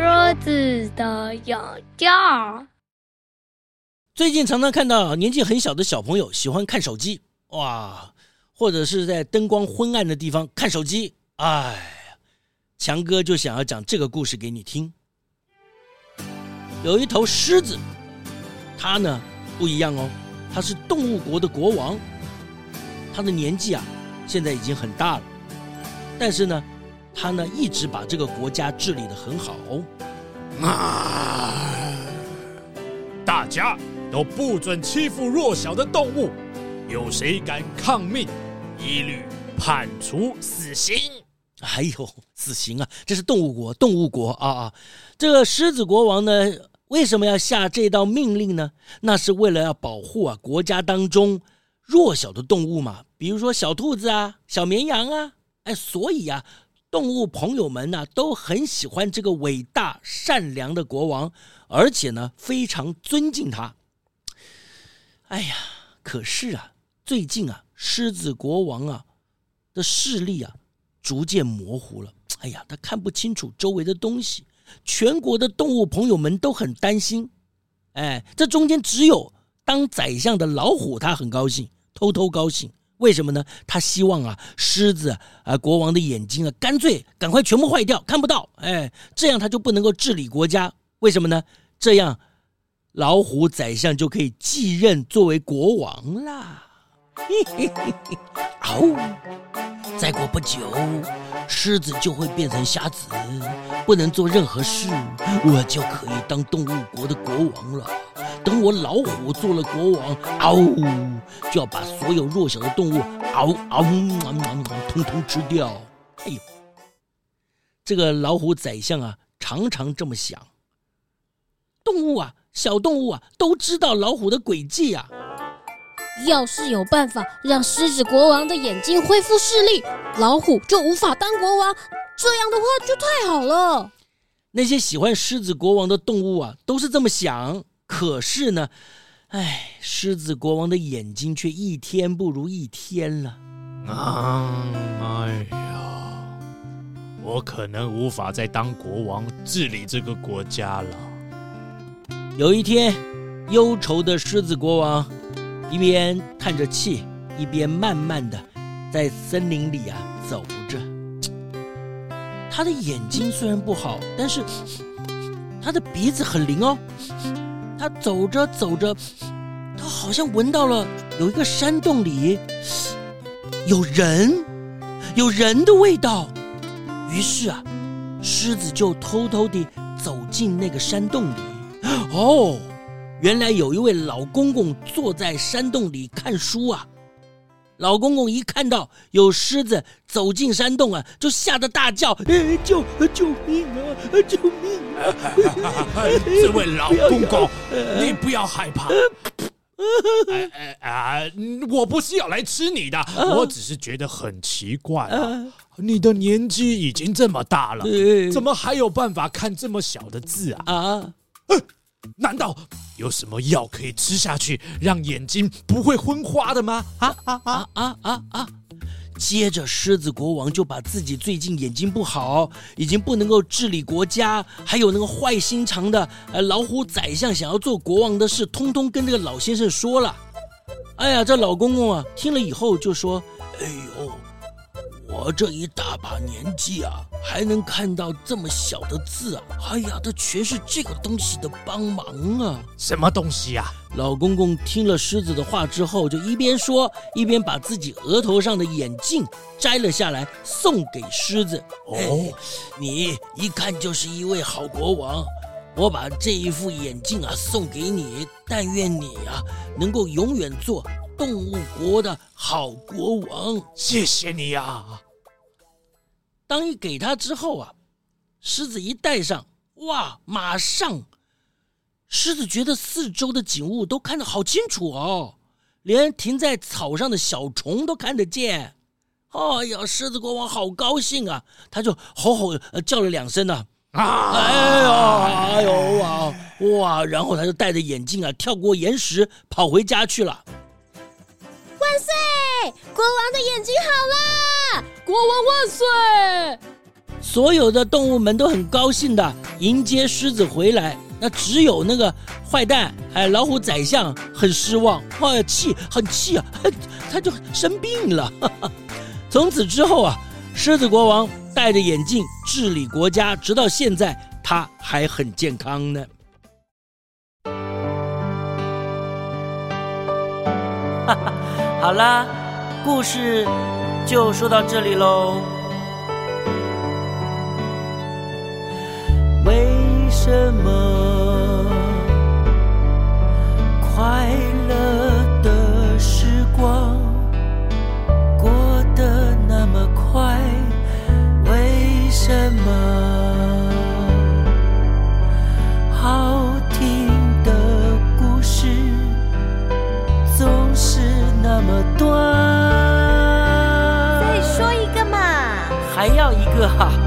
桌子的眼镜。最近常常看到年纪很小的小朋友喜欢看手机，哇，或者是在灯光昏暗的地方看手机。哎，强哥就想要讲这个故事给你听。有一头狮子，它呢不一样哦，它是动物国的国王。它的年纪啊，现在已经很大了，但是呢。他呢，一直把这个国家治理的很好。啊！大家都不准欺负弱小的动物，有谁敢抗命，一律判处死刑。哎呦，死刑啊！这是动物国，动物国啊啊！这个狮子国王呢，为什么要下这道命令呢？那是为了要保护啊国家当中弱小的动物嘛，比如说小兔子啊、小绵羊啊。哎，所以啊。动物朋友们呢，都很喜欢这个伟大善良的国王，而且呢，非常尊敬他。哎呀，可是啊，最近啊，狮子国王啊的视力啊逐渐模糊了。哎呀，他看不清楚周围的东西，全国的动物朋友们都很担心。哎，这中间只有当宰相的老虎，他很高兴，偷偷高兴。为什么呢？他希望啊，狮子啊，国王的眼睛啊，干脆赶快全部坏掉，看不到。哎，这样他就不能够治理国家。为什么呢？这样，老虎宰相就可以继任作为国王啦。嘿嘿嘿嘿，哦，再过不久，狮子就会变成瞎子，不能做任何事，我就可以当动物国的国王了。等我老虎做了国王，嗷、哦，就要把所有弱小的动物，嗷嗷，通通吃掉。哎呦，这个老虎宰相啊，常常这么想。动物啊，小动物啊，都知道老虎的诡计啊。要是有办法让狮子国王的眼睛恢复视力，老虎就无法当国王。这样的话就太好了。那些喜欢狮子国王的动物啊，都是这么想。可是呢，哎，狮子国王的眼睛却一天不如一天了。啊，哎呀，我可能无法再当国王治理这个国家了。有一天，忧愁的狮子国王一边叹着气，一边慢慢的在森林里啊走着。他的眼睛虽然不好，但是他的鼻子很灵哦。他走着走着，他好像闻到了有一个山洞里有人，有人的味道。于是啊，狮子就偷偷地走进那个山洞里。哦，原来有一位老公公坐在山洞里看书啊。老公公一看到有狮子走进山洞啊，就吓得大叫：“救救命啊！救命啊！”这位老公公，你不要害怕。哎哎哎！我不是要来吃你的，我只是觉得很奇怪啊。你的年纪已经这么大了，怎么还有办法看这么小的字啊？啊！难道有什么药可以吃下去，让眼睛不会昏花的吗？啊啊啊啊啊啊！接着，狮子国王就把自己最近眼睛不好，已经不能够治理国家，还有那个坏心肠的呃老虎宰相想要做国王的事，通通跟这个老先生说了。哎呀，这老公公啊，听了以后就说：“哎呦。”我这一大把年纪啊，还能看到这么小的字啊！哎呀，这全是这个东西的帮忙啊！什么东西呀？老公公听了狮子的话之后，就一边说一边把自己额头上的眼镜摘了下来，送给狮子。哦，哎，你一看就是一位好国王，我把这一副眼镜啊送给你，但愿你啊能够永远做动物国的好国王。谢谢你呀！当一给他之后啊，狮子一戴上，哇，马上，狮子觉得四周的景物都看得好清楚哦，连停在草上的小虫都看得见。哎呀，狮子国王好高兴啊，他就吼吼叫了两声呢，啊，哎呦，哎呦哇哇，然后他就戴着眼镜啊，跳过岩石，跑回家去了。万岁！国王的眼睛好了！国王万岁！所有的动物们都很高兴的迎接狮子回来，那只有那个坏蛋哎，老虎宰相很失望，哎呀，气很气啊，他就生病了。从此之后啊，狮子国王戴着眼镜治理国家，直到现在他还很健康呢。好啦，故事就说到这里喽。为什么哥